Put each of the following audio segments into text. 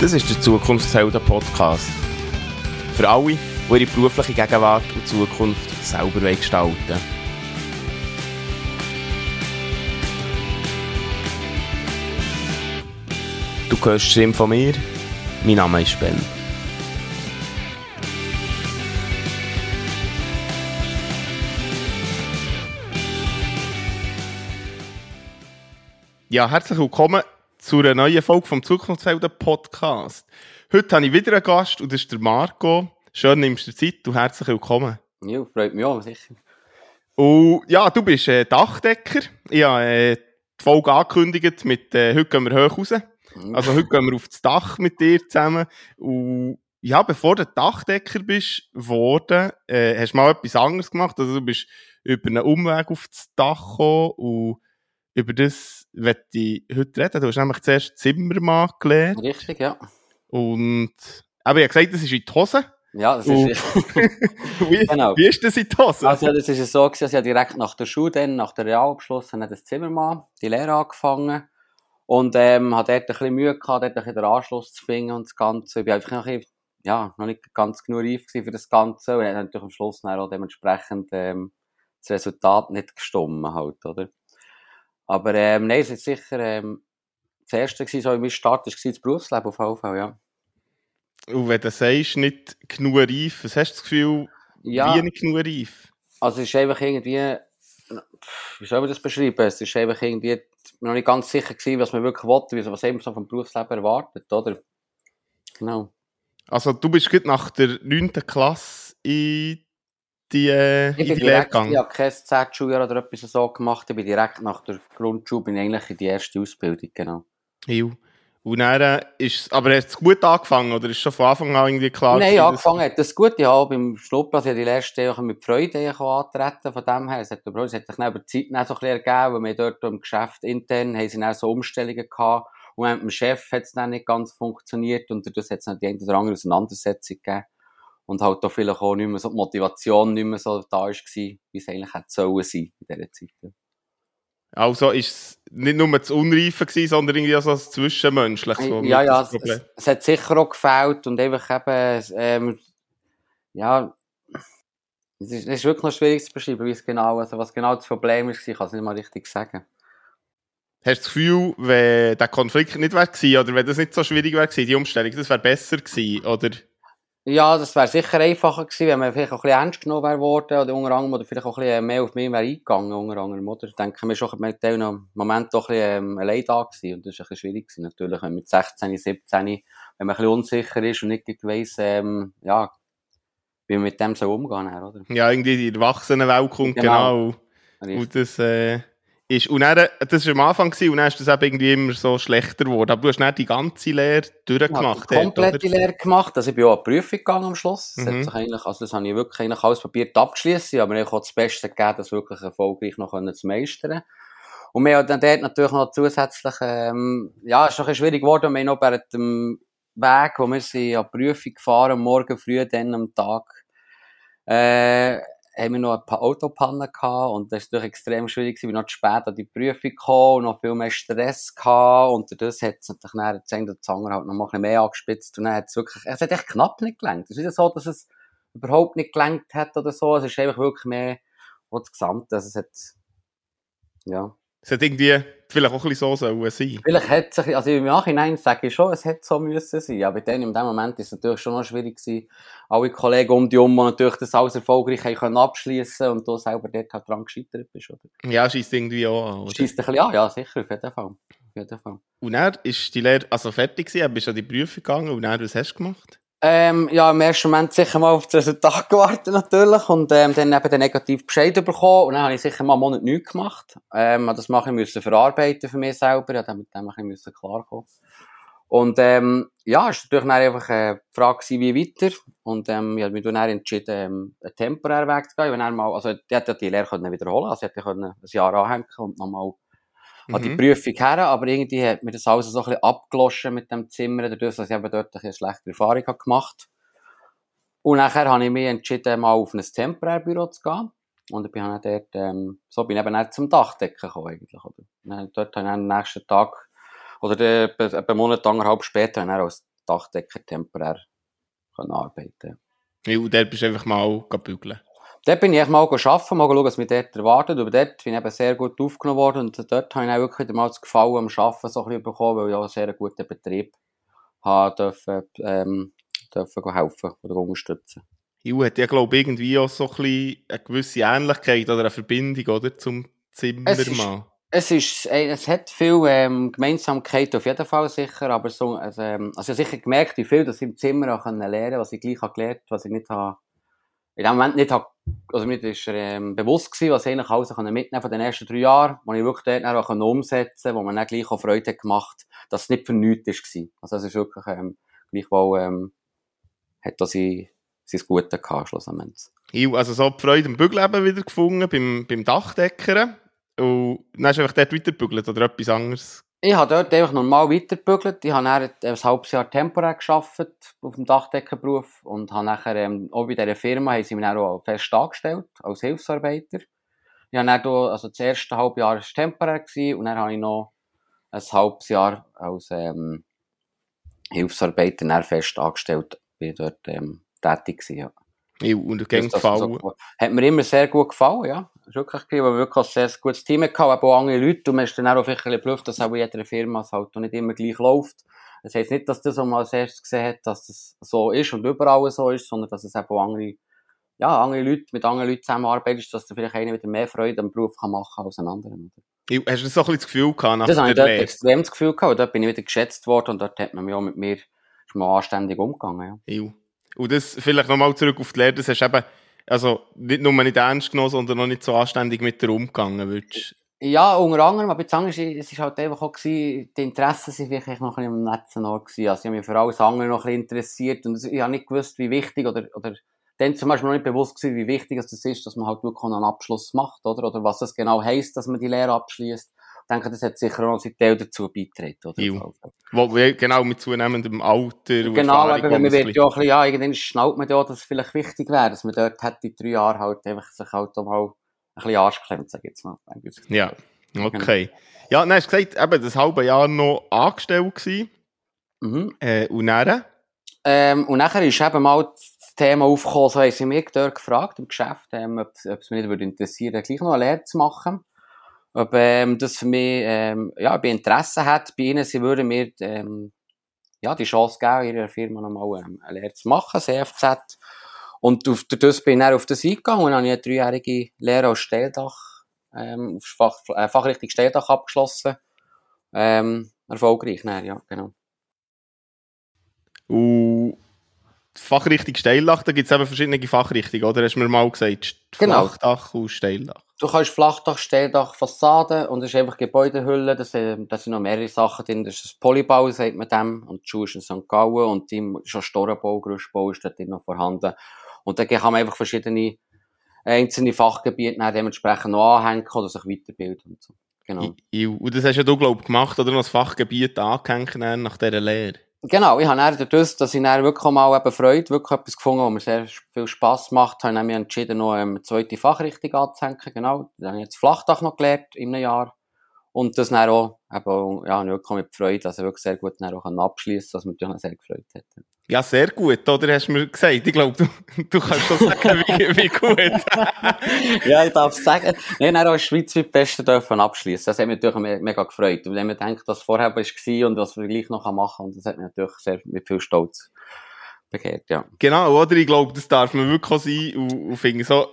Das ist der Zukunftshelden Podcast. Für alle, die ihre berufliche Gegenwart und Zukunft selber gestalten. Du hörst die Stimme von mir. Mein Name ist Ben. Ja, herzlich willkommen zu einer neuen Folge vom Zukunftsfelden Podcast. Heute habe ich wieder einen Gast und das ist der Marco. Schön, nimmst du Zeit und herzlich willkommen. Ja, freut mich auch, sicher. Und ja, du bist äh, Dachdecker. Ich habe äh, die Folge angekündigt mit äh, «Heute gehen wir hoch raus». Mhm. Also heute gehen wir auf das Dach mit dir zusammen. Und ja, bevor du Dachdecker bist geworden, äh, hast du mal etwas anderes gemacht. Also du bist über einen Umweg auf das Dach gekommen und über das werde ich heute reden. Du hast nämlich zuerst Zimmermann gelernt. Richtig, ja. Und aber ich habe gesagt, das ist in die Hose. Ja, das ist... wie, Genau. wie ist das in die Hose? Also, das ist es so, gewesen, dass ich direkt nach der Schule, dann, nach der Realabschluss, habe ich das Zimmermann, die Lehre angefangen. Und, ähm, hatte dort ein bisschen Mühe gehabt, dort ein bisschen den Anschluss zu finden und das Ganze. Ich bin einfach noch ein bisschen, ja, noch nicht ganz genug reif für das Ganze. Und dann hat natürlich am Schluss dann auch dementsprechend, ähm, das Resultat nicht gestimmt halt, oder? Aber, ähm, nein, es ist sicher, ähm, das erste gewesen, so in meinem Start, war das Berufsleben auf jeden Fall, ja. Und wenn du sagst, nicht genug reif, was hast du das Gefühl, Ja. wie nicht genug reif? Also es ist einfach irgendwie, wie soll man das beschreiben? Es ist einfach irgendwie noch nicht ganz sicher gewesen, was man wirklich wollte, was eben so vom Berufsleben erwartet, oder? Genau. Also du bist gerade nach der 9. Klasse in die, äh, Ich in die direkt, ich habe kein Z-Schuljahr oder etwas so gemacht, ich bin direkt nach der Grundschule, bin ich eigentlich in die erste Ausbildung, genau. Hiu. Und dann äh, ist aber hast du gut angefangen oder ist schon von Anfang an irgendwie klar? Nein, gewesen, angefangen hat das gut. Ich habe beim ich habe die letzte Jahre mit Freude antreten, von dem her. Es hat, es hat sich dann über die Zeit dann so ein bisschen ergeben, weil wir dort im Geschäft intern haben sie dann so Umstellungen gehabt. Und mit dem Chef hat es dann nicht ganz funktioniert und dadurch hat es dann die eine oder andere Auseinandersetzung gegeben. Und halt auch vielleicht auch nicht mehr so die Motivation nicht mehr so da war, wie es eigentlich hätte sollen sein in dieser Zeit. Also ist es nicht nur das Unreife gewesen, sondern irgendwie auch so das Zwischenmenschliche. so Ja, ja, es, es, es hat sicher auch gefällt und einfach eben, ähm, ja, es ist, es ist wirklich noch schwierig zu beschreiben, wie es genau, also was genau das Problem ist, ich kann es nicht mal richtig sagen. Hast du das Gefühl, wenn der Konflikt nicht wäre gewesen, oder wenn das nicht so schwierig wäre gewesen, die Umstellung, das wäre besser gewesen, oder? Ja, das wäre sicher einfacher gewesen, wenn man vielleicht auch ein bisschen ernst genommen wäre worden, oder unter anderem, oder vielleicht auch ein bisschen mehr auf mich wäre eingegangen, unter anderem, oder? Ich denke, wir schon mit noch im Moment doch ein bisschen, ähm, allein da gewesen, und das ist ein bisschen schwierig gewesen, natürlich, wenn man mit 16, 17, wenn man ein bisschen unsicher ist und nicht weiss, ähm, ja, wie man mit dem so umgehen soll, oder? Ja, irgendwie die Erwachsenenwelt kommt, genau. Genau. Und das äh, ist, und dann, das war am Anfang gewesen, und dann ist das eben irgendwie immer so schlechter geworden. Aber du hast dann die ganze Lehre durchgemacht. Ja, dort, komplette oder? Lehre gemacht. Also ich bin auch eine Prüfung gegangen am Schluss. Das, Mhm. eigentlich, also das habe ich wirklich eigentlich alles probiert abzuschließen, aber ich habe das Beste gegeben, das wirklich erfolgreich noch zu meistern. Und wir haben dann dort natürlich noch zusätzlich, ähm, ja, es ist noch ein schwierig geworden, wir haben noch während dem Weg, wo wir sind an die Prüfung gefahren, am Morgen früh, dann am Tag, äh, haben wir noch ein paar Autopannen gehabt und das ist natürlich extrem schwierig weil noch zu spät an die Prüfung kam und noch viel mehr Stress gehabt und das hat es natürlich das eine oder andere halt noch mal ein bisschen mehr angespitzt und dann hat es wirklich, es hat echt knapp nicht gelangt. Es ist nicht so, dass es überhaupt nicht gelangt hat oder so, es ist einfach wirklich mehr das Gesamte, also es hat, ja. Es hat irgendwie vielleicht auch ein bisschen so sollen sein. Vielleicht hat es sich, also im Nachhinein sage ich schon, es hätte so müssen sein, aber dann in dem Moment ist es natürlich schon noch schwierig gewesen, alle Kollegen um die um, die natürlich das alles erfolgreich haben können abschliessen und du selber dort halt dran gescheitert bist, oder? Ja, schießt irgendwie auch an. Oder? Schießt ein bisschen an, ja, sicher, auf jeden Fall. Auf jeden Fall. Und dann ist die Lehre also fertig gewesen, bist du an die Prüfung gegangen und dann, was hast du gemacht? Ähm, ja, im ersten Moment sicher mal auf das Resultat gewartet natürlich und ähm, dann eben den negativen Bescheid bekommen und dann habe ich sicher mal einen Monat nichts gemacht. Ähm, das mache ich müssen verarbeiten für mich selber, ja, dann mit dem bisschen müssen klarkommen. Und ähm, ja, es war natürlich dann einfach die Frage, wie weiter. Und ähm, ich habe mich dann entschieden, ähm, einen temporären Weg zu gehen. Wenn er mal, also, die hätte ja die Lehre können wiederholen also ich hätte können ein Jahr anhängen und nochmal an die Mhm. Prüfung her, aber irgendwie hat mir das alles so ein bisschen abgeloschen mit dem Zimmer, dadurch, dass ich eben dort ein bisschen schlechte Erfahrung habe gemacht Und nachher habe ich mich entschieden, mal auf ein Temporärbüro zu gehen. Und ich bin dann dort, ähm, so bin ich eben dann zum Dachdecken gekommen, eigentlich, oder? Dann, dort habe ich dann am nächsten Tag, oder etwa einen Monat, anderthalb später, dann als Dachdecker temporär können arbeiten Ja, und dort bist du einfach mal bügeln. Dort bin ich mal arbeiten, mal schauen, was mich dort erwartet. Aber dort bin ich eben sehr gut aufgenommen worden und dort habe ich auch wirklich mal das Gefallen am Arbeiten so ein bisschen bekommen, weil ich auch einen sehr guten Betrieb habe dürfen, ähm, dürfen helfen oder unterstützen. Ju hat ja, glaube ich, irgendwie auch so ein bisschen eine gewisse Ähnlichkeit oder eine Verbindung, oder, zum Zimmermann. Es ist, es hat viel ähm, Gemeinsamkeit auf jeden Fall sicher, aber so, also, ähm, also ich habe sicher gemerkt, wie viel das im Zimmer auch lernen können, was ich gleich habe gelernt, was ich nicht habe, in dem Moment nicht habe, also mir ist ähm, bewusst gewesen, was ich eigentlich alles mitnehmen von den ersten drei Jahren, wo ich wirklich dort auch umsetzen konnte, wo man dann gleich auch Freude hat gemacht, dass es nicht für nichts war. Also es ist wirklich, ähm, gleichwohl, ähm, hat das sein, sein Gute gehabt, schlussendlich. Also so die Freude am Bügeln wieder gefunden, beim, beim Dachdeckern. Und dann hast du einfach dort weiterbügelt oder etwas anderes? Ich habe dort einfach normal weiterbügelt. Ich habe dann ein halbes Jahr temporär gearbeitet auf dem Dachdeckerberuf und habe nachher, ähm, auch bei dieser Firma haben sie mich dann auch fest angestellt, als Hilfsarbeiter. Ich habe dann, also das erste halbe Jahr war temporär gewesen, und dann habe ich noch ein halbes Jahr als ähm, Hilfsarbeiter dann fest angestellt, bin dort ähm, tätig gewesen, ja. Ja, und ging gefallen? So, hat mir immer sehr gut gefallen, ja. Es wirklich, weil wir wirklich ein sehr gutes Team hatten, aber auch andere Leute. Und man ist dann auch vielleicht ein bisschen dass auch in jeder Firma es halt nicht immer gleich läuft. Das heisst nicht, dass das, was man als erstes gesehen hat, dass das so ist und überall so ist, sondern dass es eben auch andere, ja, andere Leute, mit anderen Leuten zusammenarbeitest, dass du vielleicht einer wieder mehr Freude am Beruf kann machen als ein anderer. Hast du so ein bisschen das Gefühl gehabt? Nach das habe ich dort extrem das Gefühl gehabt. Und dort bin ich wieder geschätzt worden und dort hat man mich auch mit mir mal anständig umgegangen. Ja. Und das vielleicht nochmal zurück auf die Lehre, das hast eben, also nicht nur nicht ernst genommen, sondern noch nicht so anständig mit dir umgegangen, würdest ja, unter anderem, aber jetzt es war halt einfach auch gewesen, die Interessen sind vielleicht noch ein bisschen am letzten Ort gewesen. Also ich habe mich für alles andere noch ein bisschen interessiert und ich habe nicht gewusst, wie wichtig oder, oder dann zum Beispiel noch nicht bewusst gewesen, wie wichtig es ist, dass man halt wirklich einen Abschluss macht, oder? Oder was das genau heisst, dass man die Lehre abschließt denke, das hat sicher auch seinen Teil dazu beigetragen. Oder? Wo, genau, mit zunehmendem Alter und Genau, aber man wird ja auch ein bisschen, ja, irgendwann schnallt man ja, dass es vielleicht wichtig wäre, dass man dort hätte in drei Jahren halt einfach sich halt auch mal ein bisschen Arsch geklemmt, sag ich jetzt mal. Ja, okay. Ja, dann hast du gesagt, eben das halbe Jahr noch angestellt gewesen. Mhm. Äh, und dann? Ähm, und nachher ist eben mal das Thema aufgekommen, so haben sie mich dort gefragt im Geschäft, ähm, ob, ob es mich nicht interessieren würde, gleich noch eine Lehre zu machen ob ähm, das für mich ähm, ja, bei Interesse hat bei ihnen, sie würden mir ähm, ja, die Chance geben, in ihrer Firma nochmal ähm, eine Lehre zu machen, CFZ. Und auf, das bin ich dann auf das eingegangen und habe eine dreijährige Lehre als Stelldach, ähm, auf Fach, äh, Fachrichtung Stelldach abgeschlossen. Ähm, erfolgreich, dann, ja, genau. Und Fachrichtung Steildach, da gibt es eben verschiedene Fachrichtungen, oder? Hast du mir mal gesagt, genau. Flachdach und Steildach. Du kannst Flachdach, Steildach, Fassade und das ist einfach Gebäudehülle, das, das sind noch mehrere Sachen drin, das ist das Polybau, sagt man dem, und die Schuhe ist in St. Gallen und die, schon Storenbau, Gerüstbau ist dort noch vorhanden. Und dann kann man einfach verschiedene einzelne Fachgebiete dementsprechend noch anhängen oder sich weiterbilden und so. Genau. Und das hast ja du, glaube ich, gemacht, oder? Noch das Fachgebiet angehängt nach dieser Lehre. Genau, ich habe dann dadurch, dass ich dann wirklich mal eben Freude, wirklich etwas gefunden, was mir sehr viel Spass macht, habe ich mich entschieden, noch eine zweite Fachrichtung anzuhängen, genau. Dann habe ich jetzt Flachdach noch gelernt, in einem Jahr. Und das dann auch, eben, ja, wirklich mit Freude, also wirklich sehr gut dann auch abschließen, was mich natürlich sehr gefreut hat. Ja, sehr gut, oder? Hast du mir gesagt. Ich glaube, du, du kannst das sagen, wie, wie gut. ja, ich darf es sagen. Nein, dann als schweizweit Beste dürfen abschließen. Das hat mich natürlich mega gefreut. Und wenn man denkt, was vorher war und was wir gleich noch machen und das hat mich natürlich sehr mit viel Stolz begehrt, ja. Genau, oder? Ich glaube, das darf man wirklich auch sein und, und finde so,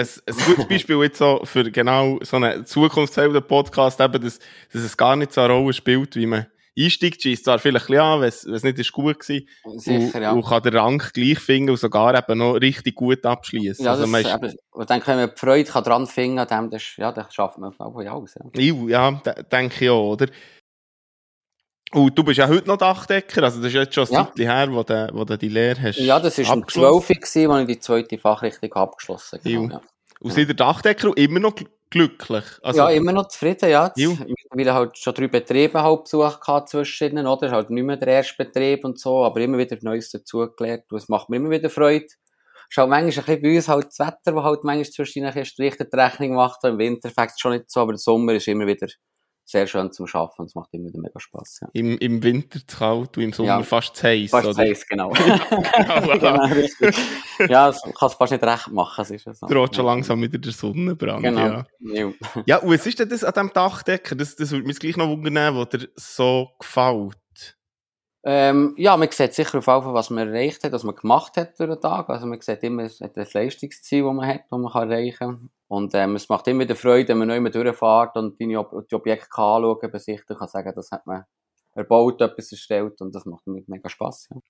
ein, ein gutes Beispiel jetzt so für genau so einen zukunftshelden Podcast eben, dass, dass es gar nicht so eine Rolle spielt, wie man einsteigt, schießt zwar vielleicht ein bisschen an, wenn es nicht ist gut war. Sicher, und, ja. Und kann den Rang gleich finden und sogar eben noch richtig gut abschließen. Ja, also, das, ist, eben, und dann können wir die Freude kann dran finden, an dem, das, ja, das schafft man auch ja aus. Ja, ja denke ich auch, oder? Und du bist ja heute noch Dachdecker, also das ist jetzt schon ein ja. Her, wo du, wo du die Lehre hast Ja, das war im 12. als ich die zweite Fachrichtung abgeschlossen habe. Genau, ja. Und ja. seid Dachdecker immer noch glücklich? Also, ja, immer noch zufrieden, ja. Mittlerweile halt schon drei Betriebe halt besucht gehabt zwischen ihnen, oder? Halt nicht mehr der erste Betrieb und so, aber immer wieder Neues dazugelernt. Und es macht mir immer wieder Freude. Es ist halt manchmal ein bisschen bei uns halt das Wetter, das halt manchmal zwischen ihnen Strich die Rechnung macht. Im Winter fängt es schon nicht so, aber im Sommer ist immer wieder sehr schön zum und es macht immer wieder mega Spass. Ja. Im, Im Winter zu kalt und im Sommer Ja. fast zu heiß, Fast oder? zu heiß, genau. genau, genau ja, das kann es fast nicht recht machen, es ist so. Droht schon langsam wieder der Sonnenbrand, Genau. ja. Ja. Und was ist denn das an diesem Dachdecker? Das, das würde mich gleich noch wundern, was dir so gefällt. Ähm, ja, man sieht sicher auf jeden Fall, was man erreicht hat, was man gemacht hat durch den Tag. Also man sieht immer es hat ein Leistungsziel, das man hat, das man kann erreichen kann. Und ähm, es macht immer wieder Freude, wenn man neu mal durchfährt und deine Ob die Objekte kann anschauen, besichtigen kann, sagen, das hat man erbaut, etwas erstellt und das macht mir mega Spass. Ja.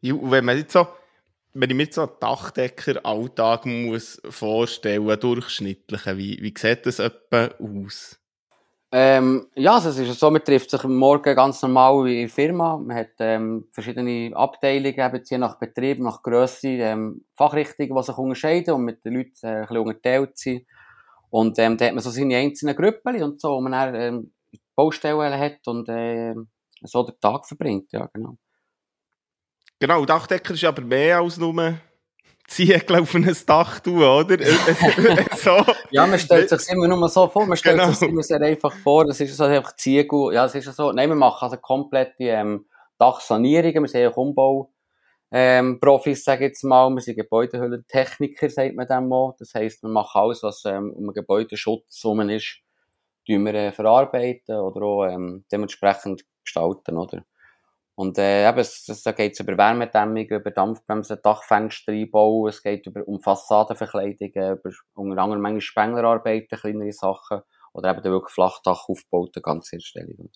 Ja, und wenn man jetzt so, wenn ich mir jetzt so einen Dachdecker-Alltag muss einen durchschnittlichen, wie, wie sieht das etwa aus? Ähm, ja, also es ist so, man trifft sich Morgen ganz normal in der Firma. Man hat ähm, verschiedene Abteilungen, eben je nach Betrieb, nach Grösse, ähm, Fachrichtungen, die sich unterscheiden und mit den Leuten äh, ein bisschen unterteilt sind. Und ähm, da hat man so seine einzelnen Gruppen und so, wo man dann ähm, Baustellen hat und ähm, so den Tag verbringt. Ja, genau. Genau, Dachdecker ist aber mehr als nur Ziegel auf ein Dach tun, oder? so. Ja, man stellt sich immer nur so vor, man stellt Genau. sich immer sehr einfach vor, das ist so einfach Ziegel, ja, es ist ja so, nein, wir machen also komplette ähm, Dachsanierungen, wir sind auch Umbau, ähm, Profis, sage ich jetzt mal, wir sind Gebäudehüllentechniker, sagt man dem mal, das heisst, wir machen alles, was ähm, um einen Gebäudeschutz herum ist, tun wir äh, verarbeiten oder auch ähm, dementsprechend gestalten, oder? Und äh, eben, es, es, da geht es über Wärmedämmung, über Dampfbremsen, Dachfenster einbauen, es geht über, um Fassadenverkleidungen, über unter anderem manchmal Spenglerarbeiten, kleinere Sachen, oder eben dann wirklich Flachdach aufgebaut, ganze Herstellung.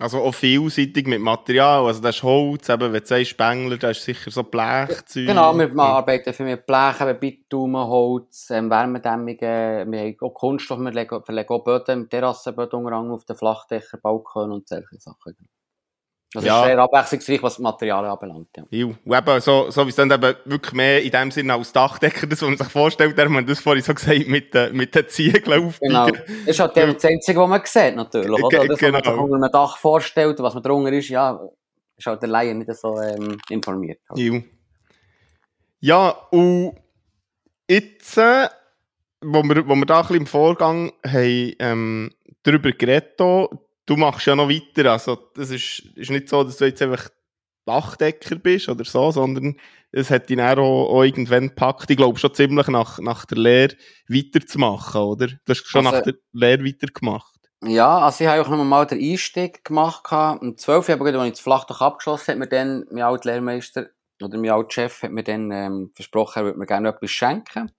Also auch vielseitig mit Material, also das ist Holz, eben, wenn du sagst Spengler, das ist sicher so Blechzeug. Genau, wir wir arbeiten viel mit Blech, eben Bitumen, Holz, ähm, Wärmedämmungen, wir haben auch Kunststoff, wir legen, verlegen auch Böden, Terrassenböden unter anderem auf den Flachdächer, Balkon und solche Sachen. Also Ja. sehr abwechslungsreich, was die Materialien anbelangt, ja. Ja, und eben so, so wie es dann eben wirklich mehr in dem Sinne als Dachdecker, das, was man sich vorstellt, der man das vorhin so gesagt mit den, mit den Ziegeln auf Genau. Das ist halt der- das Einzige, was man sieht, natürlich. Oder? Das, was man sich genau. unter einem Dach vorstellt was man drunter ist, ja, ist halt der Laie nicht so ähm, informiert. Halt. Ja. Ja, und jetzt, äh, wo wir, wo wir da ein bisschen im Vorgang haben, ähm, darüber geredet haben, du machst ja noch weiter, also das ist, ist nicht so, dass du jetzt einfach Dachdecker bist oder so, sondern es hat dich auch, auch irgendwann gepackt, ich glaube schon ziemlich nach, nach der Lehre weiterzumachen, oder? Du hast schon Also- nach der Lehre weitergemacht. Ja, also ich habe auch noch mal den Einstieg gemacht. Um 12 Jahre, als ich das Flachdach abgeschlossen habe, hat mir dann mein alter Lehrmeister oder mein alter Chef hat mir dann ähm, versprochen, er würde mir gerne etwas schenken.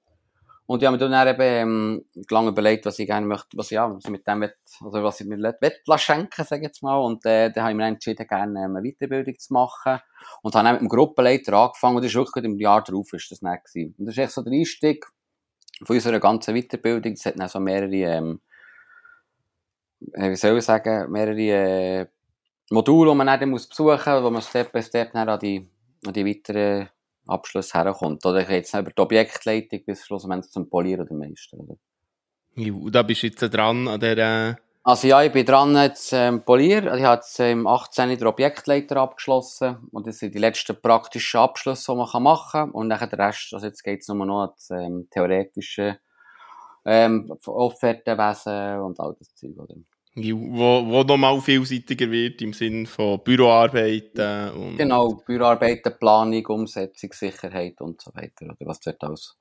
Und ich habe mir dann eben ähm, lange überlegt, was ich gerne möchte, was, ja, was ich mit dem will, also was ich mir lassen schenken, sage ich jetzt mal. Und äh, dann habe ich mir entschieden, gerne ähm, eine Weiterbildung zu machen. Und habe dann mit dem Gruppenleiter angefangen und das ist wirklich im Jahr darauf ist das nicht gewesen. Und das ist echt so der Einstieg von unserer ganzen Weiterbildung. Es hat dann so mehrere, ähm, äh, wie soll ich sagen, mehrere äh, Module, die man dann besuchen muss, wo man Step by Step dann an die, an die weiteren Abschlüsse herkommt. Oder geht es über die Objektleitung bis schlussendlich zum Polieren oder Meister. Oder? Ja, da bist du jetzt dran an der, äh, Also ja, ich bin dran jetzt ähm, Polier. Ich habe jetzt ähm, 18 den Objektleiter abgeschlossen und das sind die letzten praktischen Abschlüsse, die man machen kann. Und dann der Rest, also jetzt geht es nur noch an das ähm, theoretische ähm, Offertenwesen und all das Zeug. Oder? Wo, wo nochmal vielseitiger wird im Sinne von Büroarbeiten und Genau, Büroarbeiten, Planung, Umsetzung, Sicherheit und so weiter. Oder was dort alles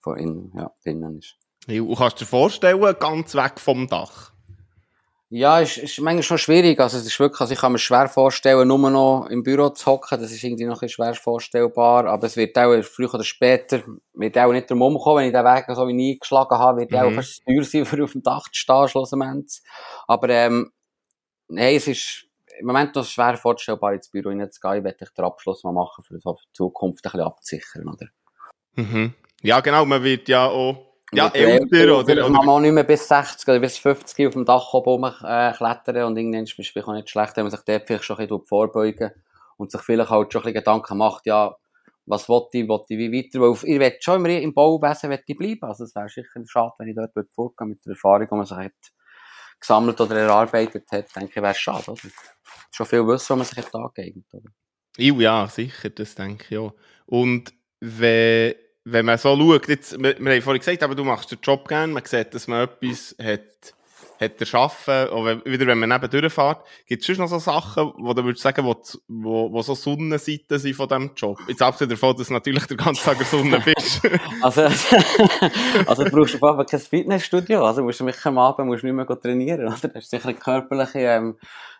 von innen, ja, drinnen ist. Ja, und kannst du dir vorstellen, ganz weg vom Dach? Ja, ist, ist manchmal schon schwierig. Also, es ist wirklich, also ich kann mir schwer vorstellen, nur noch im Büro zu hocken. Das ist irgendwie noch ein schwer vorstellbar. Aber es wird auch früher oder später, wird auch nicht drum umkommen, wenn ich den Weg so wie nie eingeschlagen habe, wird Mhm. auch fast teuer sein, für auf dem Dach zu stehen, schlussendlich. Aber, ähm, nein, es ist im Moment noch schwer vorstellbar, ins Büro reinzugehen. Ich werde den Abschluss mal machen, für die Zukunft ein bisschen abzusichern, oder? Mhm. Ja, genau, man wird ja auch ja, älter Vielleicht oder, kann man oder auch nicht mehr bis 60 oder bis 50 auf dem Dach oben äh, klettern und irgendwann ist es auch nicht schlecht, wenn man sich dort vielleicht schon ein bisschen vorbeugen und sich vielleicht halt schon ein bisschen Gedanken macht, ja, was wollte ich, wollte ich wie weiter, weil ich will schon immer im Bauwesen will ich bleiben, also es wäre sicher schade, wenn ich dort vorgehen mit der Erfahrung, die man sich hat gesammelt oder erarbeitet hat, denke ich, wäre es schade, oder? Schon viel Wissen, was man sich hat angeeignet, oder? Ja, ja, sicher, das denke ich auch. Und wenn, wenn man so schaut, jetzt, wir, wir haben vorhin gesagt, aber du machst den Job gerne, man sieht, dass man etwas hat, hat er Schaffen, auch wenn, wieder wenn man neben durchfährt, gibt es schon noch so Sachen, wo du würdest sagen, wo, wo, wo so Sonnenseiten sind von diesem Job? Jetzt abgesehen davon, dass du natürlich den ganzen Tag in Sonne bist. also, also du brauchst auf jeden kein Fitnessstudio, also musst du mich am Abend musst nicht mehr trainieren, oder? Das ist sicher eine körperliche, ähm,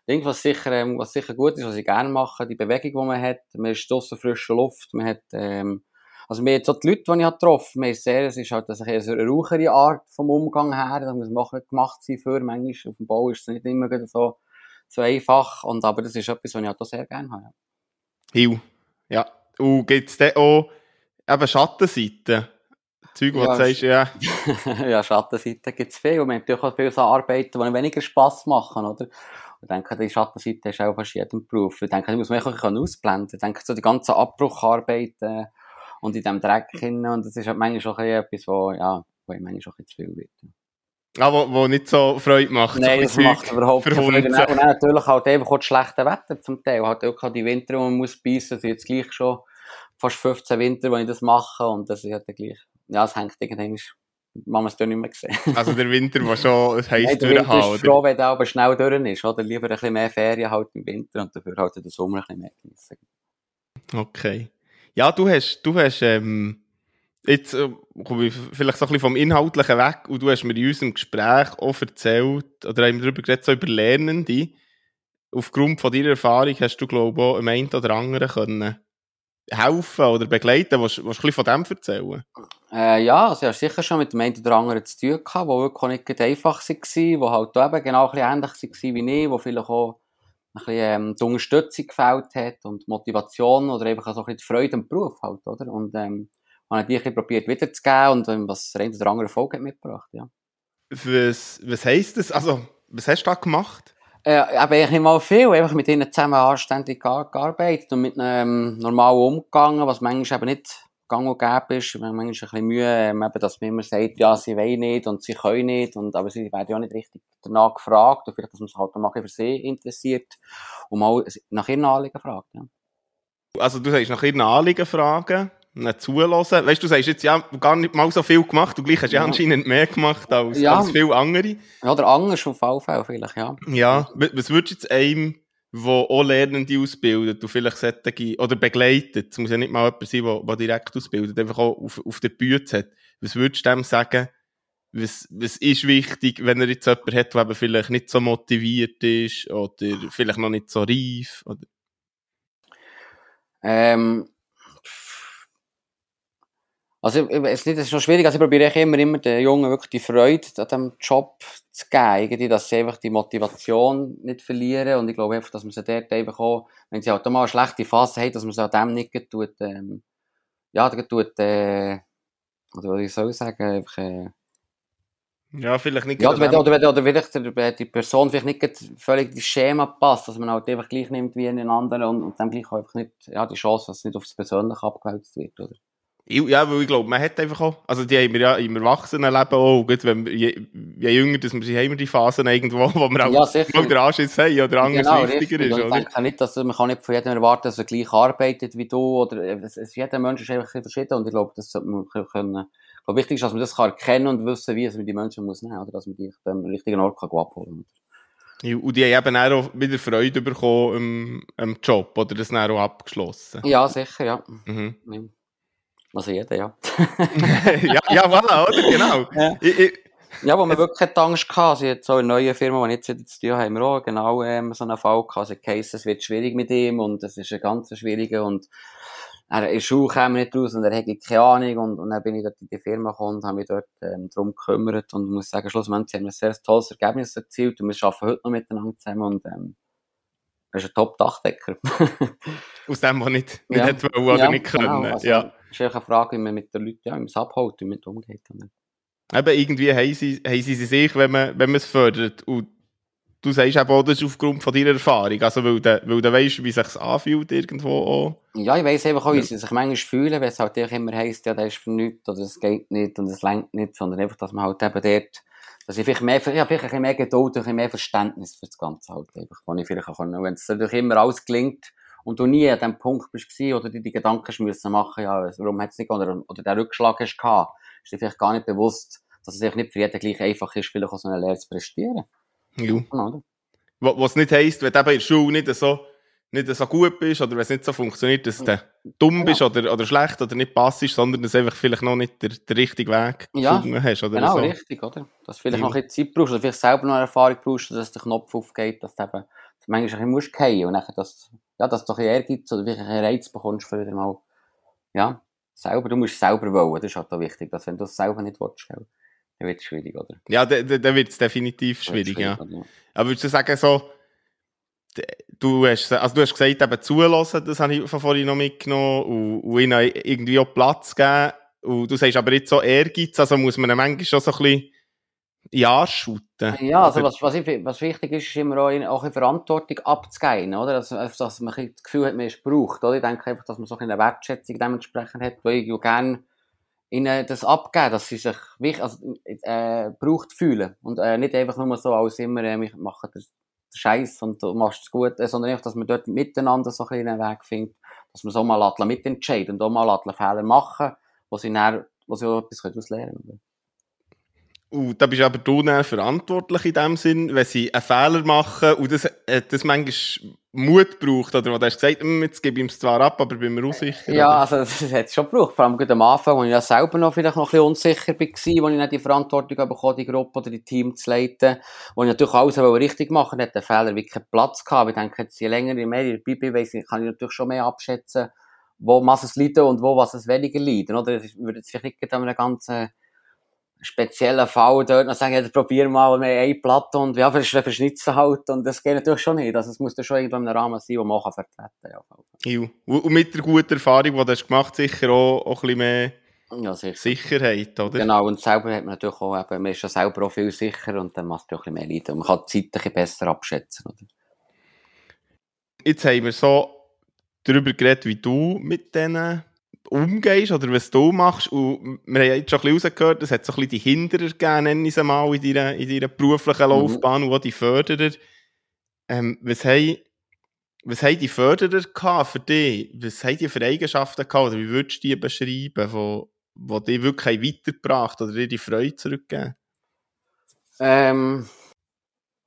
Ding, was sicher, ähm, was sicher gut ist, was ich gerne mache, die Bewegung, die man hat, man ist draussen frische Luft, man hat, ähm, also mir jetzt auch die Leute, die ich getroffen habe, sehr, es ist halt eine, eine rauchere Art vom Umgang her, da muss man auch gemacht sein für, manchmal auf dem Bau ist es nicht immer so, so einfach, und, aber das ist etwas, was ich halt auch sehr gerne habe. Hiu. Ja. Und gibt es dann auch eben Schattenseiten? Zeug, was ja, du sagst, ja. ja, Schattenseiten gibt es viel. Und wir haben natürlich auch viele so Arbeiten, die weniger Spass machen, oder? Ich denke, die Schattenseite ist auch fast jedem Beruf. Ich denke, die muss man auch ausblenden. Ich denke, so die ganzen Abbrucharbeiten, und in diesem Dreck hin. Und das ist halt manchmal auch etwas, wo, ja, wo ich manchmal auch zu viel wird. Ah, wo, wo nicht so Freude macht. Nein, das macht überhaupt keine Freude. Und dann natürlich halt auch das schlechte Wetter zum Teil. Halt auch die Winter, wo man muss beißen. Also jetzt gleich schon fast 15 Winter, wo ich das mache. Und das ist halt gleich, ja, es hängt irgendwann man es dann nicht mehr gesehen. also der Winter, der schon heiß Nein, der Winter ist froh, wenn der aber schnell durch ist, oder? Lieber ein bisschen mehr Ferien halt im Winter und dafür halt den Sommer ein bisschen mehr genießen. Okay. Ja, du hast, du hast, ähm, jetzt äh, komme ich vielleicht so ein bisschen vom Inhaltlichen weg und du hast mir in unserem Gespräch auch erzählt, oder haben wir darüber geredet, so über Lernende. Aufgrund von deiner Erfahrung hast du, glaube ich, auch einem einen oder anderen können helfen oder begleiten. Willst, willst du ein bisschen von dem erzählen? Äh, ja, also ich habe sicher schon mit dem einen oder anderen zu tun gehabt, die wirklich nicht einfach waren, die halt eben genau ein bisschen ähnlich waren wie ich, die vielleicht auch bisschen ähm, die Unterstützung gefällt hat und Motivation oder einfach so ein bisschen die Freude am Beruf halt, oder? Und ähm, habe die ein bisschen probiert wiederzugeben und ähm, was der eine oder andere Erfolg hat mitgebracht, ja. Was, was heisst das? Also, was hast du da gemacht? Äh, aber ich mal viel, einfach mit ihnen zusammen anständig gearbeitet und mit einem ähm, normal umgegangen, was manchmal eben nicht gang und gäbe ist. Wir haben manchmal ein bisschen Mühe, ähm, eben, dass man immer sagt, ja, sie wollen nicht und sie können nicht, und, aber sie werden ja auch nicht richtig danach gefragt, oder vielleicht, dass man sich halt mal für sie interessiert und mal nach ihren Anliegen fragt. Ja. Also du sagst nach ihren Anliegen fragen, nicht zulassen. Weißt du, du sagst jetzt ja gar nicht mal so viel gemacht, du gleich hast ja, anscheinend mehr gemacht als, ja. als viele andere. Ja, oder anders auf jeden vielleicht, ja. Ja, was würdest du jetzt einem wo auch Lernende ausbildet und vielleicht solche, oder begleitet, es muss ja nicht mal jemand sein, der, der direkt ausbildet, einfach auch auf, auf der Bühne hat. Was würdest du dem sagen, was, was ist wichtig, wenn er jetzt jemanden hat, der vielleicht nicht so motiviert ist oder vielleicht noch nicht so reif? Oder? Ähm, also, es ist schon schwierig, also ich probiere immer, immer den Jungen wirklich die Freude an diesem Job zu geben, dass sie einfach die Motivation nicht verlieren und ich glaube einfach, dass man sie dort einfach auch, wenn sie halt auch mal eine schlechte Phase haben, dass man sie an dem nicht tut, ähm, ja, tut, äh, oder ich soll sagen, einfach, äh, ja, vielleicht nicht. Ja, oder, wenn, oder, oder vielleicht die Person vielleicht nicht völlig das Schema passt, dass man halt einfach gleich nimmt wie einen anderen und, und dann gleich einfach nicht, ja, die Chance, dass es nicht aufs Persönliche abgewälzt wird, oder? Ja, weil ich glaube, man hat einfach auch, also die haben wir ja im Erwachsenenleben auch, gut, wenn wir, je, je jünger dass wir sind, haben wir die Phasen irgendwo, wo wir auch ja, den Anschiss haben oder anders genau, wichtiger richtig. ist, oder? Ich denke nicht, dass, man kann nicht von jedem erwarten, dass er gleich arbeitet wie du, oder, es, es, jeder Mensch ist einfach verschieden und ich glaube, das sollte man können, ich glaube, wichtig ist, dass man das kann erkennen und wissen, wie man die Menschen muss nehmen, oder, dass man die am richtigen Ort kann abholen kann. Und die haben eben auch wieder Freude bekommen am, am Job, oder das dann auch abgeschlossen? Ja, sicher, ja. Mhm. ja. Also jeder, ja. ja, ja, voilà, oder? Genau. Ja. Ich, ich, ja, wo wir wirklich Angst hatten. Also jetzt so eine neue Firma, die jetzt wieder zu tun haben wir auch genau ähm, so einen Fall gehabt. Also Case, es wird schwierig mit ihm und es ist ein ganz schwieriger und er in Schule kam nicht raus und er hatte keine Ahnung und, und dann bin ich dort in die Firma gekommen und habe mich dort ähm, darum gekümmert und muss sagen, schlussendlich haben wir ein sehr tolles Ergebnis erzielt und wir arbeiten heute noch miteinander zusammen und ähm, er ist ein Top-Dachdecker. Aus dem, was nicht, nicht ja. wollen oder ja, nicht können. Genau, also, ja. Ist eine Frage, wie man mit den Leuten, ja, es abholt, wie man umgeht. Eben, irgendwie haben sie, haben sie sich, wenn man, wenn man es fördert. Und du sagst eben auch, das ist aufgrund von deiner Erfahrung. Also, weil du, weil du weißt, wie es sich anfühlt irgendwo auch. Ja, ich weiss einfach auch, wie sie sich manchmal fühlen, wenn es halt immer heisst, ja, das ist für nichts, oder es geht nicht, und es lenkt nicht, sondern einfach, dass man halt eben dort, dass ich vielleicht mehr, ja, vielleicht ein bisschen mehr Geduld, ein bisschen mehr Verständnis für das Ganze halt einfach, kann ich vielleicht auch können. Wenn es natürlich immer alles gelingt, und du nie an dem Punkt bist oder dir die Gedanken müssen machen, ja, warum hat es nicht, oder, oder der Rückschlag hast gehabt, ist dir vielleicht gar nicht bewusst, dass es nicht für jeden gleich einfach ist, vielleicht auch so eine Lehre zu prestieren. Ja. Oder? Wa- Was nicht heisst, wenn du eben in der Schule nicht so, nicht so gut bist oder wenn es nicht so funktioniert, dass du dumm bist oder, oder schlecht oder nicht passst, sondern dass du einfach vielleicht noch nicht den, den richtigen Weg Ja, gefunden hast. Oder Genau, so. richtig, oder? Dass du vielleicht Ja. noch ein bisschen Zeit brauchst oder vielleicht selber noch eine Erfahrung brauchst, dass der Knopf aufgeht, dass du eben manchmal ein bisschen musst fallen und nachher das, ja, dass du ein bisschen Ehrgeiz oder vielleicht einen Reiz bekommst für wieder mal, ja, selber, du musst selber wollen, das ist halt auch wichtig, dass wenn du es selber nicht willst, dann wird es schwierig, oder? Ja, dann da, da wird es definitiv wird's schwierig, ja. oder? ja. Aber würdest du sagen, so, du hast, also du hast gesagt, eben zulassen, das habe ich von vorhin noch mitgenommen, und, und ihnen irgendwie auch Platz geben. Und du sagst aber jetzt so Ehrgeiz, also muss man manchmal schon so ein bisschen Arsch schütten. Ja, also was, was, ich, was wichtig ist, ist immer auch, auch in Verantwortung abzugeben, oder? Dass, dass man ein bisschen das Gefühl hat, man ist gebraucht, oder? Ich denke einfach, dass man so eine Wertschätzung dementsprechend hat, weil ich ja gerne ihnen das abgeben, dass sie sich wich- also, äh, gebraucht fühlen. Und äh, nicht einfach nur so als immer, äh, ich mache den, Scheiß und du machst es gut, äh, sondern einfach, dass man dort miteinander so ein einen Weg findet, dass man so mal lässt mitentscheiden und auch mal Fehler machen, wo sie dann, wo sie auch etwas daraus lernen können. Und da bist aber du dann verantwortlich in dem Sinn, wenn sie einen Fehler machen und das, äh, das manchmal Mut braucht, oder? Wo du hast gesagt, «Hm, jetzt gebe ich ihm es zwar ab, aber bin mir auch sicher. Ja, oder? also das hat es schon gebraucht. Vor allem gerade am Anfang, als ich ja selber noch vielleicht noch ein bisschen unsicher war, als ich nicht die Verantwortung bekommen die Gruppe oder die Team zu leiten, wo ich natürlich alles richtig machen wollte, hat der Fehler wirklich keinen Platz gehabt. Ich denke, jetzt je länger, je mehr ich dabei bin, weiss kann ich natürlich schon mehr abschätzen, wo was es leiden und wo was es weniger leiden. Oder? Ich würde jetzt vielleicht nicht an einem ganzen speziellen Fall dort noch sagen, ja, probier mal mehr eine Platte und ja, vers- verschnitzen halt. Und das geht natürlich schon nicht. Also es muss dann schon irgendwo in einem Rahmen sein, wo man auch vertreten kann. Ja. Und mit der guten Erfahrung, die du hast gemacht sicher auch, auch ein bisschen mehr ja sicher. Sicherheit, oder? Genau, und selber hat man natürlich auch, eben, man ist ja selber auch viel sicher und dann macht es auch ein bisschen mehr Leiden. Und man kann die Zeit ein bisschen besser abschätzen, oder? Jetzt haben wir so darüber geredet, wie du mit denen umgehst oder was du machst. Und wir haben ja jetzt schon ein bisschen rausgehört, es hat so ein bisschen die Hinderer gegeben, nenne ich sie mal, in deiner, in deiner beruflichen Laufbahn und auch die Förderer. Ähm, was, haben, was haben die Förderer gehabt für dich? Was haben die für Eigenschaften gehabt? Oder wie würdest du die beschreiben, wo, wo die wirklich weitergebracht oder dir die Freude zurückgegeben? Ähm,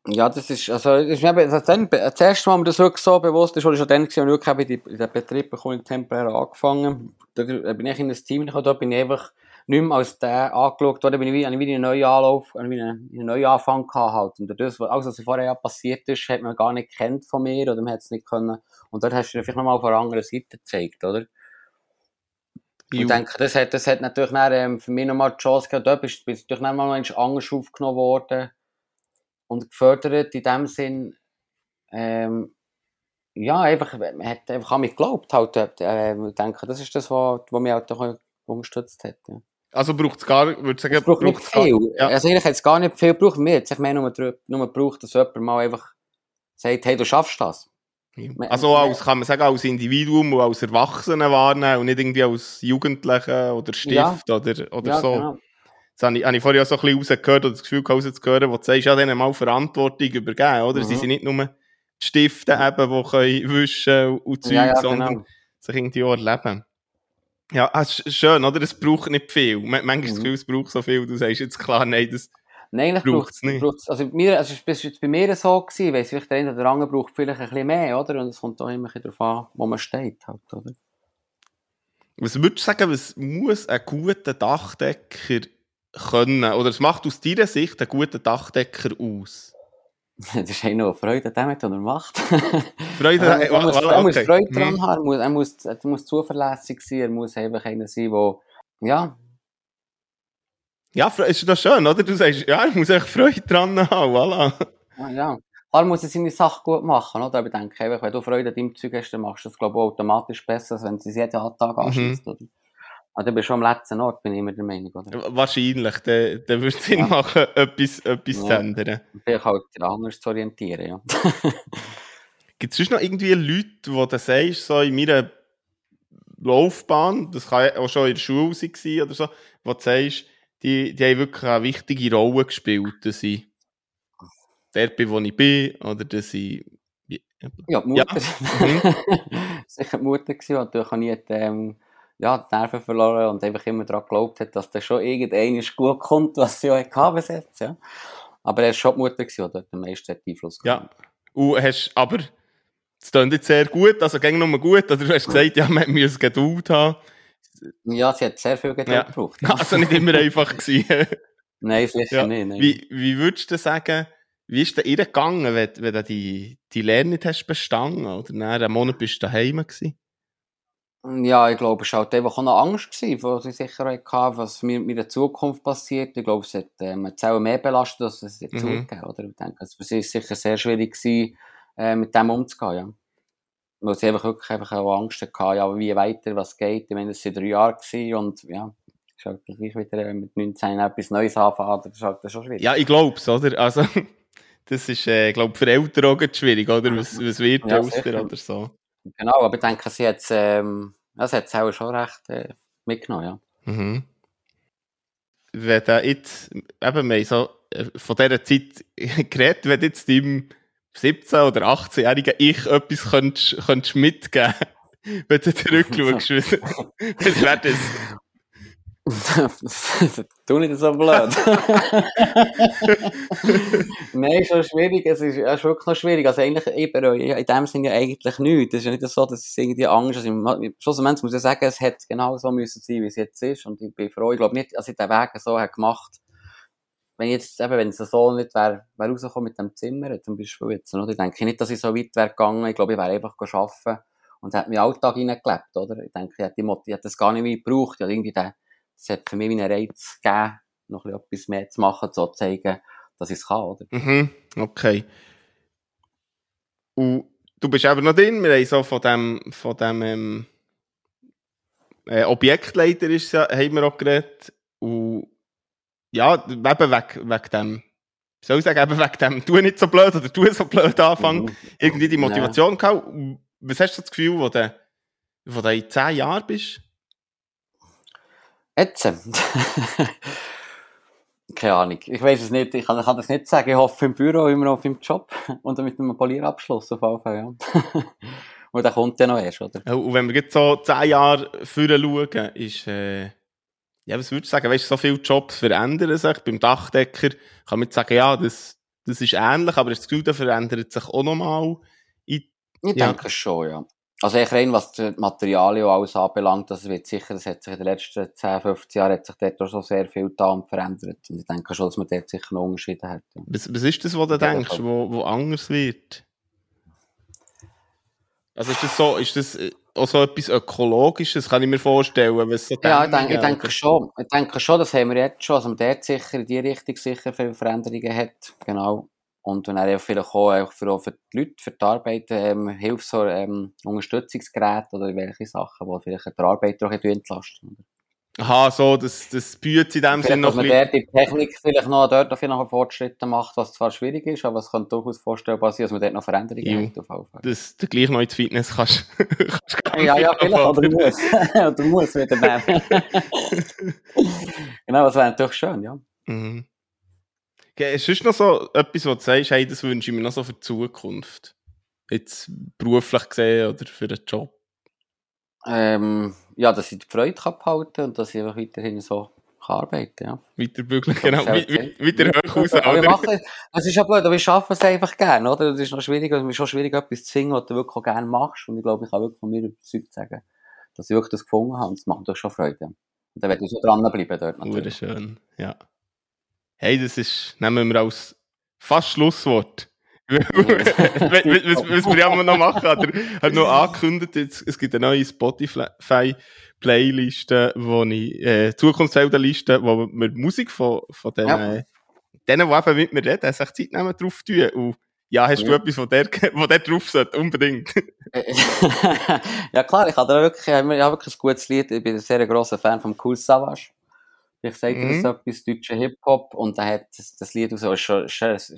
ja, das ist, also, das ist mir eben, das, dann, das erste Mal, mir das wirklich so bewusst ist, war schon dann, als ich wirklich in den Betrieb bekommen, temporär angefangen. Da bin ich in ein Team gekommen, da bin ich einfach nicht mehr als der angeschaut worden, bin ich wie, habe ich wie einen neuen Anlauf, ich einen, einen neuen Anfang gehabt halt. Und das, was- alles, was vorher ja passiert ist, hat man gar nicht gekannt von mir, oder man hat es nicht können. Und dort hast du vielleicht nochmal von einer anderen Seite gezeigt, oder? Ich denke, das hat, das hat natürlich dann, ähm, für mich nochmal die Chance gehabt, dort bist, du natürlich dann mal anders aufgenommen worden und gefördert in dem Sinn, ähm, ja, einfach, man hat einfach an mich geglaubt, halt, äh, ich denke, das ist das, was, was mich halt auch unterstützt hat, ja. Also braucht es gar, würde ich sagen, Es braucht nicht braucht's gar- viel. Ja. Also eigentlich hat es gar nicht viel gebraucht. Mir hat es mehr nur, nur gebraucht, dass jemand mal einfach sagt, hey, du schaffst das. Also als, kann man sagen, als Individuum und als Erwachsener wahrnehmen und nicht irgendwie als Jugendliche oder Stift oder, oder ja, so. genau. Das habe ich, habe ich vorher auch so ein bisschen rausgehört oder das Gefühl gehabt, rauszuhören, wo du sagst, ja, denen mal Verantwortung übergeben, oder? Sie Mhm. sind nicht nur die Stifte eben, die können wischen und Zeug, Ja, ja, sondern genau. sich irgendwie auch erleben. Ja, ah, es ist schön, oder? Es braucht nicht viel. Man- Manchmal ist das Mhm. Gefühl, es braucht so viel. Du sagst jetzt klar, nein, das... Nein, eigentlich Braucht's braucht's nicht. braucht's- Also, bei mir, also, es jetzt bei mir so gewesen, weiss vielleicht der eine oder andere braucht vielleicht ein bisschen mehr, oder? Und es kommt auch immer darauf an, wo man steht, halt, oder? Was würdest du sagen, was muss ein guter Dachdecker können? Oder was macht aus deiner Sicht einen guten Dachdecker aus? Das ist der Freude an dem was er macht. Freude, er, er, muss, er muss okay. Freude Mhm. dran haben, er muss, er, muss, er muss zuverlässig sein, er muss einfach einer sein, der, ja, Ja, ist doch schön, oder? Du sagst, ja, ich muss echt Freude dran haben, voilà. ja, ja. Klar muss er seine Sache gut machen, oder? Aber ich denke wenn du Freude an deinem Zeug hast, dann machst du das, glaube ich, automatisch besser, als wenn du es jeden Tag anschließt, oder? Also, du bist schon am letzten Ort, bin ich immer der Meinung, oder? Wahrscheinlich, dann, dann würde es Sinn Ja. machen, etwas, etwas zu Ja. ändern. Vielleicht halt anders zu orientieren, ja. Gibt es sonst noch irgendwie Leute, wo du sagst, so in meiner Laufbahn, das kann ja auch schon in der Schule sein oder so, wo du sagst, die, die haben wirklich eine wichtige Rolle gespielt, dass ich dort bin, wo ich bin, oder dass ich... Ja, die Mutter. Mhm. Sicher die Mutter gewesen, und natürlich auch nie, ähm, ja, die Nerven verloren und einfach immer daran geglaubt hat, dass das schon irgendein gut kommt, was sie auch bis jetzt, ja. Aber er war schon die Mutter, die dort am meisten Einfluss Ja. Und hast, aber, es klingt jetzt sehr gut, also ging nur gut, oder du hast gesagt, ja, man muss Geduld haben. Ja, sie hat sehr viel Geduld Ja. gebraucht. Also nicht immer einfach gewesen. Nein, sicher Ja. nicht. Nein. Wie, wie würdest du sagen, wie ist denn ihr gegangen, wenn, wenn du die, die Lehre nicht hast bestanden, oder? Nach einem Monat bist du daheim gewesen? Ja, ich glaube, es war halt einfach auch noch Angst, gewesen, sie sicher hatte, was mit der Zukunft passiert. Ich glaube, es hat ähm, auch mehr belastet, als es jetzt Mhm. zugegeben oder? Ich denke, es ist sicher sehr schwierig gewesen, äh, mit dem umzugehen, ja. Weil sie einfach wirklich einfach auch Angst hatte, ja, wie weiter, was geht. Ich meine, es waren drei Jahre gewesen und ja, es ist halt gleich wieder äh, mit 19 etwas Neues anfangen, das ist halt schon schwierig. Ja, ich glaub's, oder? Also, das ist, äh, glaub, für Eltern auch schwierig, oder? Was, was wird Ja, aus dir oder so? Genau, aber ich denke, sie hat es ähm, ja, sie hat's auch schon recht äh, mitgenommen, ja. Mhm. Wenn du jetzt, eben, wir so äh, von dieser Zeit geredet, wenn du jetzt deinem 17- oder 18-jährigen Ich etwas könntest, könntest mitgeben wenn du zurückschaust, was wäre das? tu nicht so blöd. Nein, ist schon schwierig. Es ist, ist wirklich noch schwierig. Also eigentlich, ich bereue in dem Sinne ja eigentlich nichts. Es ist ja nicht so, dass es irgendwie Angst ist. Schlussendlich muss ich sagen, es hätte genau so müssen sein, wie es jetzt ist. Und ich bin froh. Ich glaube nicht, dass ich den Weg so habe gemacht wenn ich jetzt, eben, wenn es so nicht wäre, wäre rausgekommen mit dem Zimmer, zum Beispiel jetzt, oder? Ich denke nicht, dass ich so weit wäre gegangen. Ich glaube, ich wäre einfach arbeiten und hätte meinen Alltag hineingelebt, oder? Ich denke, ich hätte, ich hätte das gar nicht mehr gebraucht. Ja, irgendwie den, es hat für mich einen Reiz gegeben, noch ein bisschen etwas mehr zu machen, so zu zeigen, dass ich es kann, oder? Mhm, okay. Und du bist eben noch drin, wir haben so von dem, von dem ähm, äh, Objektleiter ist, ja- haben wir auch geredet. Und ja, eben wegen, wegen dem, soll ich sagen, eben wegen dem, tu nicht so blöd oder tu so blöd anfangen, Mhm. irgendwie die Motivation gehabt. Und Was hast du das Gefühl, wo du, wo du in 10 Jahren bist? Jetzt? Keine Ahnung. Ich weiß es nicht. Ich kann, ich kann das nicht sagen. Ich hoffe im Büro, immer noch auf im Job. Und mit einem Polierabschluss auf jeden Fall, ja. Und der kommt ja noch erst, oder? Ja, Und wenn wir jetzt so 10 Jahre vorher schauen, ist, äh, ja, was würdest du sagen? Weißt du, so viele Jobs verändern sich. Beim Dachdecker kann man jetzt sagen, ja, das, das ist ähnlich, aber das Gefühl, da verändert sich auch nochmal. Ich Ja. denke schon, ja. Also ich rein, was die Materialien und alles anbelangt, das wird sicher, das hat sich in den letzten 10, 15 Jahren hat sich dort auch schon sehr viel da und verändert. Und ich denke schon, dass man dort sicher noch Unterschiede hat. Was, was ist das, was du Ja, denkst, das- wo, wo anders wird? Also ist das so, ist das äh, auch so etwas Ökologisches, kann ich mir vorstellen, es so Ja, ich Dämmungen denke, ich denke schon. Ich denke schon, das haben wir jetzt schon. Also man dort sicher in die Richtung sicher viele Veränderungen hat. Genau. Und dann auch vielleicht auch, für, für die Leute, für die Arbeit, ähm, Hilfs- oder ähm, Unterstützungsgeräte oder welche Sachen, die vielleicht die Arbeiter auch entlasten. Aha, so, das, das bietet in dem Sinne noch dass ein man bisschen... die Technik vielleicht noch dort noch noch Fortschritte macht, was zwar schwierig ist, aber es könnte durchaus vorstellbar sein, dass man dort noch Veränderungen Jo. hat. Auf Fall. dass du gleich noch ins Fitness kannst. kannst Ja, ja, vielleicht, oder muss. oder muss wieder nehmen. genau, das wäre natürlich schön, ja. Mhm. Ist noch so etwas, wo du sagst, hey, das wünsche ich mir noch so für die Zukunft. Jetzt beruflich gesehen oder für den Job. Ähm, ja, dass ich die Freude kann behalten und dass ich einfach weiterhin so kann arbeiten ja. Weiterbügeln, Das genau. wieder hoch raus, oder? machen, es ist ja blöd, aber wir schaffen es einfach gerne, oder? Es ist noch schwierig, es ist schon schwierig, etwas zu finden, was du wirklich auch gerne machst. Und ich glaube, ich kann wirklich von mir überzeugt sagen, dass ich wirklich das gefunden habe. Und es macht natürlich schon Freude. Und dann werde ich so dranbleiben dort natürlich. schön, ja. Hey, das ist, nehmen wir als fast Schlusswort. was, was, wir ja noch machen, hat er hat noch angekündigt, jetzt, es gibt eine neue Spotify-Playliste, wo ich, äh, Zukunftsheldenliste, wo wir Musik von, von den, Ja. denen, die eben mit mir reden, sich Zeit nehmen, drauf tun. Und ja, hast du Ja. etwas, wo der, wo der drauf sollte? Unbedingt. ja klar, ich habe da wirklich, ich habe wirklich ein gutes Lied. Ich bin ein sehr grosser Fan vom Cool Savage. Ich sage dir Mhm. das etwas, deutscher Hip-Hop. Und er hat das, das Lied so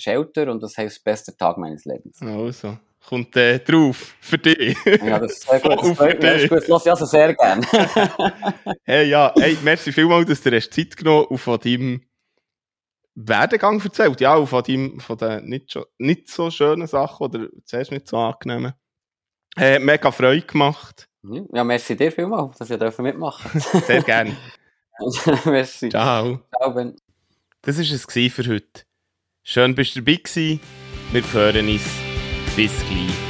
älter und das heißt Bester Tag meines Lebens. Also, kommt äh, drauf, für dich. Ja, das ist sehr gut. Das freut mich. Das höre ich also sehr gerne. Hey, ja, hey, merci vielmals, dass du dir Zeit genommen und von deinem Werdegang erzählt. Ja, und von deinem, von den nicht, so- nicht so schönen Sachen oder zuerst nicht so angenehmen. Äh, mega Freude gemacht. Ja, merci dir vielmals, dass ihr mitmachen Sehr gerne. merci. Ciao. Ciao, Ben. Das war es für heute. Schön, bist du dabei gewesen. Wir hören uns. Bis gleich.